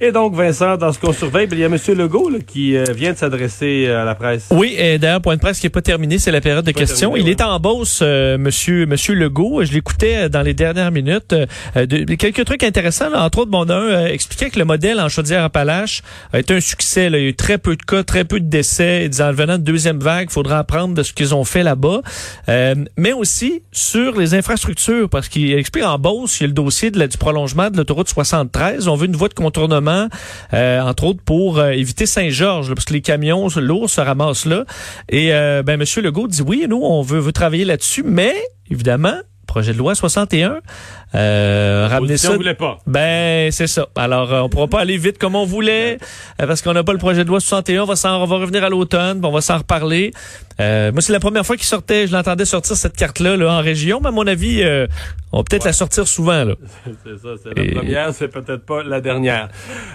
Et donc, Vincent, dans ce qu'on surveille, ben, il y a M. Legault là, qui euh, vient de s'adresser euh, à la presse. Oui, et d'ailleurs, point de presse qui n'est pas terminé, c'est la période de questions. terminé, il ouais. est en bosse, euh, monsieur, monsieur Legault. Je l'écoutais euh, dans les dernières minutes. De- quelques trucs intéressants, là. entre autres, bon, un expliquait que le modèle en Chaudière-Appalaches a été un succès. Là. Il y a eu très peu de cas, très peu de décès. Il disait, en venant de deuxième vague, il faudra apprendre de ce qu'ils ont fait là-bas. Euh, mais aussi sur les infrastructures, parce qu'il explique en Beauce, il y a le dossier de la- du prolongement de l'autoroute 73. On veut une voie de contournement, euh, entre autres pour euh, éviter Saint-Georges, parce que les camions lourds se ramassent là. Et euh, ben, M. Legault dit oui, nous, on veut, veut travailler là-dessus, mais évidemment, projet de loi 61, euh, ramener ça. voulait pas. Ben, c'est ça. Alors, euh, on pourra pas aller vite comme on voulait, euh, parce qu'on n'a pas le projet de loi 61. On va, s'en- on va revenir à l'automne, on va s'en reparler. Euh, moi, c'est la première fois qu'il sortait, je l'entendais sortir cette carte-là là, en région, mais à mon avis, euh, on va peut-être la sortir souvent. Là. C'est ça, c'est la première, c'est peut-être pas la dernière.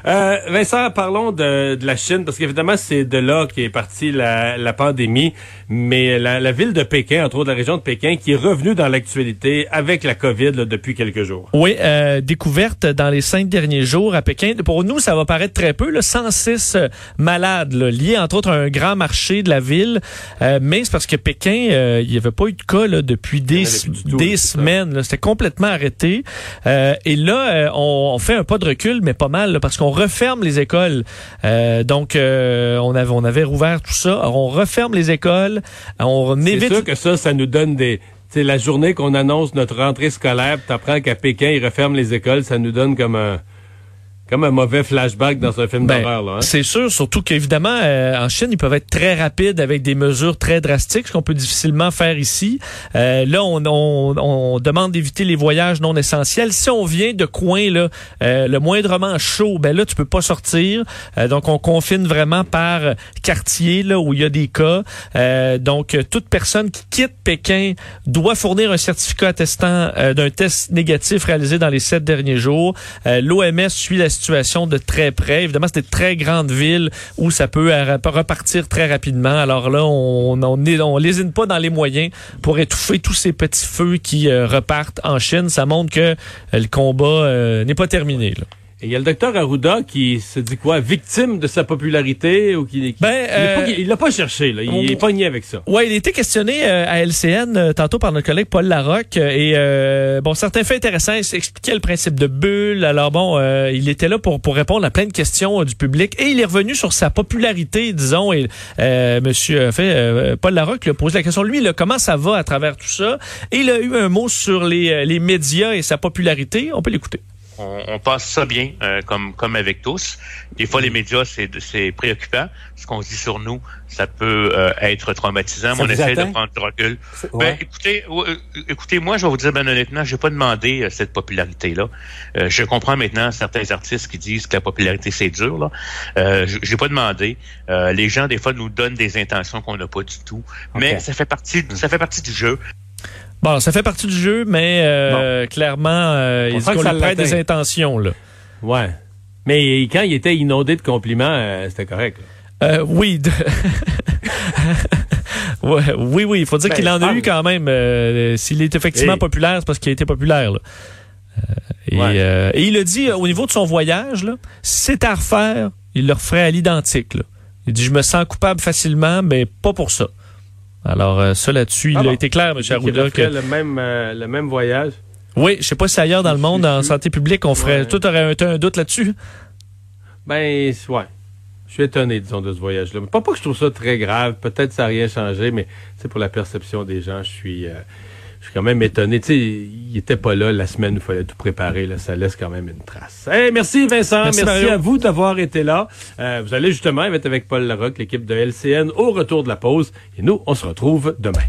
Euh, Vincent, parlons de, de la Chine, parce qu'évidemment, c'est de là qu'est partie la, la pandémie, mais la, la ville de Pékin, entre autres la région de Pékin, qui est revenue dans l'actualité avec la COVID là, depuis quelques jours. Oui, euh, découverte dans les cinq derniers jours à Pékin. Pour nous, ça va paraître très peu, là, 106 euh, malades là, liés entre autres à un grand marché de la ville. Euh, mais c'est parce que Pékin, euh, il n'y avait pas eu de cas là, depuis des, tout, c'est semaines. C'était complètement arrêté. Euh, et là, euh, on, on fait un pas de recul, mais pas mal, là, parce qu'on referme les écoles. Euh, donc, euh, on avait on avait rouvert tout ça. Alors, on referme les écoles. On C'est évite sûr que ça, ça nous donne des... C'est la journée qu'on annonce notre rentrée scolaire, puis t'apprends qu'à Pékin, ils referment les écoles, ça nous donne comme un... Comme un mauvais flashback dans un film Ben, d'horreur, hein. C'est sûr, surtout qu'évidemment, euh, en Chine, ils peuvent être très rapides avec des mesures très drastiques, ce qu'on peut difficilement faire ici. Euh, là, on, on, on demande d'éviter les voyages non essentiels. Si on vient de coin là, euh, le moindrement chaud, ben là, tu peux pas sortir. Euh, donc, on confine vraiment par quartier là où il y a des cas. Euh, donc, toute personne qui quitte Pékin doit fournir un certificat attestant euh, d'un test négatif réalisé dans les sept derniers jours. Euh, L'OMS suit la situation de très près. Évidemment, c'est des très grandes villes où ça peut repartir très rapidement. Alors là, on on lésine pas dans les moyens pour étouffer tous ces petits feux qui euh, repartent en Chine. Ça montre que euh, le combat euh, n'est pas terminé. Là. Et il y a le docteur Arruda qui se dit quoi, victime de sa popularité ou qui, qui- Ben, il l'a euh, pas- il l'a pas cherché là, il on- est pogné avec ça. Ouais, il a été questionné euh, à LCN euh, tantôt par notre collègue Paul Larocque euh, et euh, bon, certains faits intéressants, il expliquait le principe de bulle. Alors bon, euh, il était là pour pour répondre à plein de questions euh, du public et il est revenu sur sa popularité, disons. Et euh, Monsieur, euh, fait, euh, Paul Larocque lui a posé la question, lui, là, comment ça va à travers tout ça? Et il a eu un mot sur les euh, les médias et sa popularité. On peut l'écouter. On, on passe ça bien, euh, comme comme avec tous. Des fois, les médias, c'est c'est préoccupant. Ce qu'on dit sur nous, ça peut euh, être traumatisant, mais on essaie atteint? de prendre du recul. Ben, écoutez, euh, écoutez, moi, je vais vous dire ben honnêtement, j'ai pas demandé euh, cette popularité-là. Euh, je comprends maintenant certains artistes qui disent que la popularité c'est dur. Là, euh, j'ai pas demandé. Euh, les gens des fois nous donnent des intentions qu'on n'a pas du tout, mais ça fait partie, ça fait partie du jeu. Bon, ça fait partie du jeu, mais euh, clairement, euh, On il sent dit que qu'on lui prête des intentions là. Ouais. Mais quand il était inondé de compliments, euh, c'était correct. Euh, oui. de- Ouais, oui, oui. Il faut dire Ben, qu'il en a eu quand même. S'il est effectivement Et- populaire, c'est parce qu'il a été populaire. là. Et, Ouais. et il a dit, au niveau de son voyage, c'était à refaire, il le referait à l'identique. Il dit, je me sens coupable facilement, mais pas pour ça. Alors, euh, ça là-dessus, Ah il bon? a été clair, M. Arruda. Que, le même euh, le même voyage? oui, je sais pas si ailleurs dans le monde, en santé publique, on ferait... Ouais. Tout aurait un, un doute là-dessus? Ben ouais. Je suis étonné, disons, de ce voyage-là. Pas, pas que je trouve ça très grave. Peut-être ça n'a rien changé, mais c'est pour la perception des gens, je suis, euh, je suis quand même étonné. Tu sais, il était pas là la semaine où il fallait tout préparer. Là, ça laisse quand même une trace. Hey, merci Vincent. Merci, à vous d'avoir été là. Euh, vous allez justement être avec Paul Larocque, l'équipe de LCN, au retour de la pause. Et nous, on se retrouve demain.